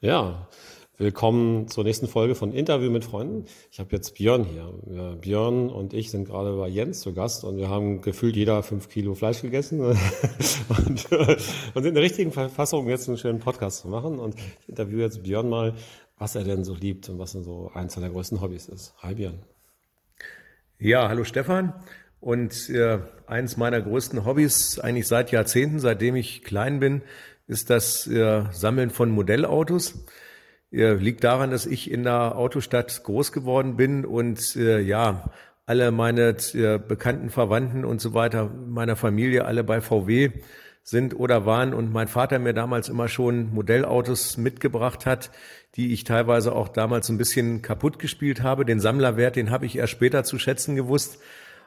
Ja, willkommen zur nächsten Folge von Interview mit Freunden. Ich habe jetzt Björn hier. Björn und ich sind gerade bei Jens zu Gast und wir haben gefühlt jeder fünf Kilo Fleisch gegessen und, und sind in der richtigen Verfassung, jetzt einen schönen Podcast zu machen. Und ich interviewe jetzt Björn mal, was er denn so liebt und was so eins seiner größten Hobbys ist. Hi Björn. Ja, hallo Stefan. Und äh, eins meiner größten Hobbys, eigentlich seit Jahrzehnten, seitdem ich klein bin, ist das äh, Sammeln von Modellautos. Äh, liegt daran, dass ich in der Autostadt groß geworden bin und äh, ja, alle meine äh, bekannten Verwandten und so weiter, meiner Familie, alle bei VW sind oder waren und mein Vater mir damals immer schon Modellautos mitgebracht hat, die ich teilweise auch damals ein bisschen kaputt gespielt habe. Den Sammlerwert, den habe ich erst später zu schätzen gewusst.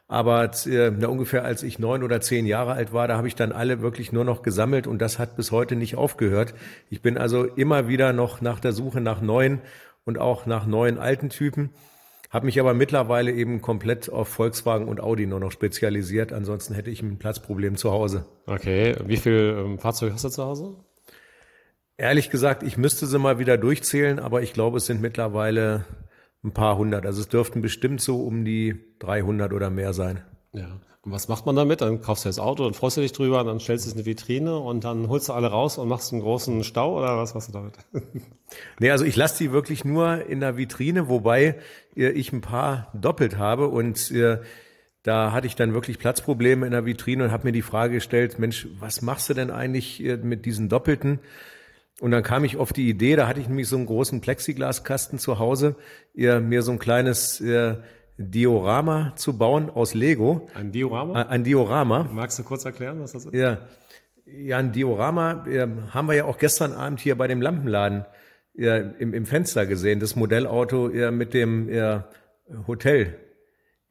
Aber äh, na, ungefähr als ich neun oder zehn Jahre alt war, da habe ich dann alle wirklich nur noch gesammelt und das hat bis heute nicht aufgehört. Ich bin also immer wieder noch nach der Suche nach neuen und auch nach neuen alten Typen, habe mich aber mittlerweile eben komplett auf Volkswagen und Audi nur noch spezialisiert. Ansonsten hätte ich ein Platzproblem zu Hause. Okay, wie viel ähm, Fahrzeuge hast du zu Hause? Ehrlich gesagt, ich müsste sie mal wieder durchzählen, aber ich glaube, es sind mittlerweile ein paar hundert. Also es dürften bestimmt so um die 300 oder mehr sein. Ja. Und was macht man damit? Dann kaufst du das Auto und freust du dich drüber, dann stellst du es in eine Vitrine und dann holst du alle raus und machst einen großen Stau oder was machst du damit? nee, also ich lasse die wirklich nur in der Vitrine, wobei äh, ich ein paar doppelt habe und äh, da hatte ich dann wirklich Platzprobleme in der Vitrine und habe mir die Frage gestellt, Mensch, was machst du denn eigentlich äh, mit diesen Doppelten? Und dann kam ich auf die Idee, da hatte ich nämlich so einen großen Plexiglaskasten zu Hause, ihr, mir so ein kleines ihr, Diorama zu bauen aus Lego. Ein Diorama? Ein Diorama. Magst du kurz erklären, was das ist? Ja, ja ein Diorama ja, haben wir ja auch gestern Abend hier bei dem Lampenladen ja, im, im Fenster gesehen. Das Modellauto ja, mit dem ja, Hotel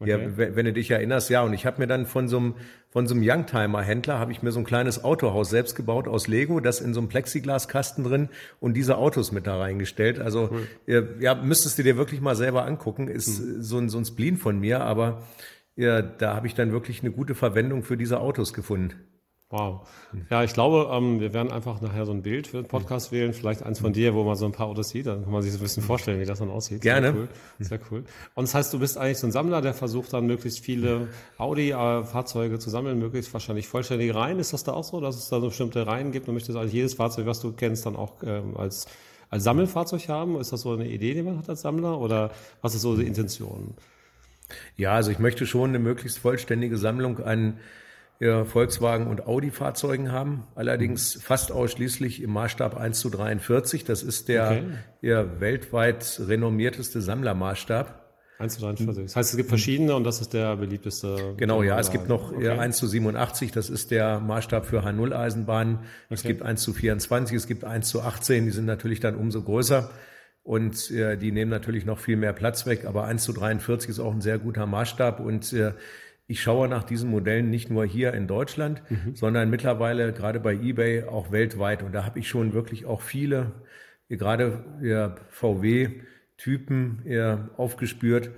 Okay. Ja, wenn du dich erinnerst, ja. Und ich habe mir dann von so einem von so einem Youngtimer-Händler habe ich mir so ein kleines Autohaus selbst gebaut aus Lego, das in so einem Plexiglaskasten drin und diese Autos mit da reingestellt. Also cool. ja, müsstest du dir wirklich mal selber angucken. Ist mhm. so ein so ein Spleen von mir, aber ja, da habe ich dann wirklich eine gute Verwendung für diese Autos gefunden. Wow. Ja, ich glaube, ähm, wir werden einfach nachher so ein Bild für den Podcast wählen, vielleicht eins von dir, wo man so ein paar Autos sieht, dann kann man sich so ein bisschen vorstellen, wie das dann aussieht. Gerne. Sehr cool. Sehr cool. Und das heißt, du bist eigentlich so ein Sammler, der versucht dann möglichst viele Audi-Fahrzeuge zu sammeln, möglichst wahrscheinlich vollständige Reihen. Ist das da auch so, dass es da so bestimmte Reihen gibt und möchtest eigentlich jedes Fahrzeug, was du kennst, dann auch ähm, als, als Sammelfahrzeug haben? Ist das so eine Idee, die man hat als Sammler oder was ist so die Intention? Ja, also ich möchte schon eine möglichst vollständige Sammlung an Volkswagen und Audi-Fahrzeugen haben, allerdings mhm. fast ausschließlich im Maßstab 1 zu 43. Das ist der okay. weltweit renommierteste Sammlermaßstab. 1 zu 43. Das heißt, es gibt verschiedene und das ist der beliebteste. Genau, ja. Es gibt noch okay. 1 zu 87. Das ist der Maßstab für H0-Eisenbahnen. Okay. Es gibt 1 zu 24. Es gibt 1 zu 18. Die sind natürlich dann umso größer. Und äh, die nehmen natürlich noch viel mehr Platz weg. Aber 1 zu 43 ist auch ein sehr guter Maßstab. Und äh, ich schaue nach diesen Modellen nicht nur hier in Deutschland, mhm. sondern mittlerweile gerade bei eBay auch weltweit. Und da habe ich schon wirklich auch viele, gerade VW-Typen aufgespürt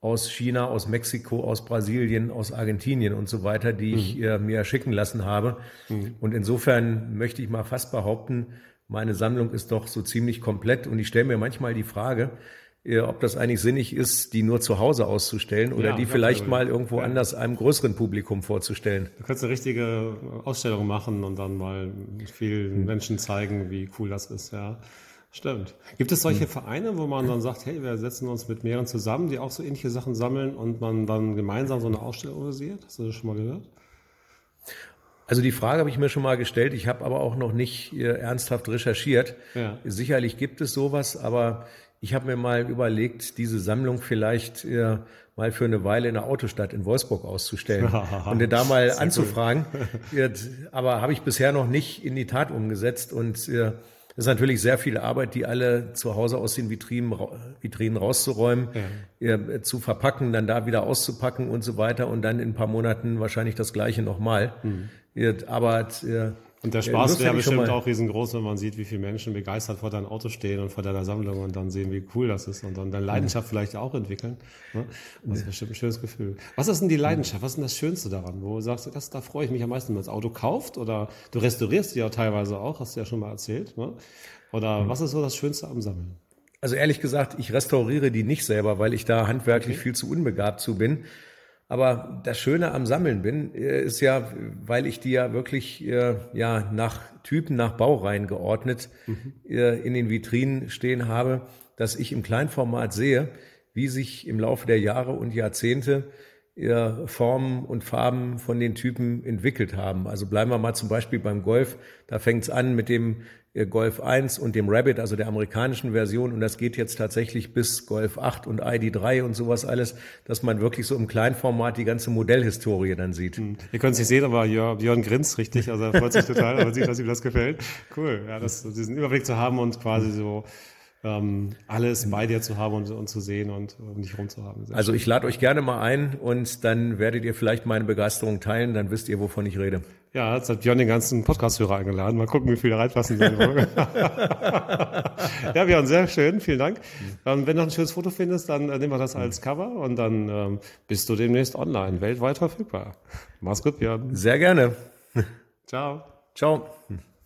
aus China, aus Mexiko, aus Brasilien, aus Argentinien und so weiter, die mhm. ich ja, mir schicken lassen habe. Mhm. Und insofern möchte ich mal fast behaupten, meine Sammlung ist doch so ziemlich komplett. Und ich stelle mir manchmal die Frage, ob das eigentlich sinnig ist, die nur zu Hause auszustellen oder ja, die vielleicht ja, mal irgendwo ja. anders einem größeren Publikum vorzustellen. Du könntest eine richtige Ausstellung machen und dann mal vielen hm. Menschen zeigen, wie cool das ist, ja. Stimmt. Gibt es solche hm. Vereine, wo man dann sagt, hey, wir setzen uns mit mehreren zusammen, die auch so ähnliche Sachen sammeln und man dann gemeinsam so eine Ausstellung organisiert? Hast du das schon mal gehört? Also die Frage habe ich mir schon mal gestellt. Ich habe aber auch noch nicht äh, ernsthaft recherchiert. Ja. Sicherlich gibt es sowas, aber ich habe mir mal überlegt, diese Sammlung vielleicht äh, mal für eine Weile in der Autostadt in Wolfsburg auszustellen und da mal Sehr anzufragen. Cool. Aber habe ich bisher noch nicht in die Tat umgesetzt und äh, das ist natürlich sehr viel Arbeit, die alle zu Hause aus den Vitrinen, Vitrinen rauszuräumen, ja. äh, zu verpacken, dann da wieder auszupacken und so weiter und dann in ein paar Monaten wahrscheinlich das Gleiche nochmal. Mhm. Aber äh, und der Spaß wäre bestimmt auch riesengroß, wenn man sieht, wie viele Menschen begeistert vor deinem Auto stehen und vor deiner Sammlung und dann sehen, wie cool das ist und dann deine Leidenschaft vielleicht auch entwickeln. Ne? Das ist bestimmt ein schönes Gefühl. Was ist denn die Leidenschaft? Was ist denn das Schönste daran? Wo sagst du, das, da freue ich mich am meisten, wenn man das Auto kauft oder du restaurierst die ja teilweise auch, hast du ja schon mal erzählt. Ne? Oder was ist so das Schönste am Sammeln? Also ehrlich gesagt, ich restauriere die nicht selber, weil ich da handwerklich okay. viel zu unbegabt zu bin. Aber das Schöne am Sammeln bin, äh, ist ja, weil ich die ja wirklich äh, ja nach Typen, nach Baureihen geordnet mhm. Äh, in den Vitrinen stehen habe, dass ich im Kleinformat sehe, wie sich im Laufe der Jahre und Jahrzehnte Formen und Farben von den Typen entwickelt haben. Also bleiben wir mal zum Beispiel beim Golf. Da fängt es an mit dem Golf 1 und dem Rabbit, also der amerikanischen Version. Und das geht jetzt tatsächlich bis Golf 8 und ID3 und sowas alles, dass man wirklich so im Kleinformat die ganze Modellhistorie dann sieht. Hm. Ihr könnt es nicht sehen, aber Björn grinst richtig. Also er freut sich total, man sieht, dass ihm das gefällt. Cool, ja, das, diesen Überblick zu haben und quasi so ähm, alles bei dir zu haben und, und zu sehen und um dich rumzuhaben. Also ich lade euch gerne mal ein und dann werdet ihr vielleicht meine Begeisterung teilen, dann wisst ihr, wovon ich rede. Ja, jetzt hat Björn den ganzen Podcast-Hörer eingeladen. Mal gucken, wie viele reinpassen. ja, Björn, sehr schön. Vielen Dank. Ähm, wenn du noch ein schönes Foto findest, dann äh, nehmen wir das als Cover und dann ähm, bist du demnächst online, weltweit verfügbar. Mach's gut, Björn. Sehr gerne. Ciao. Ciao.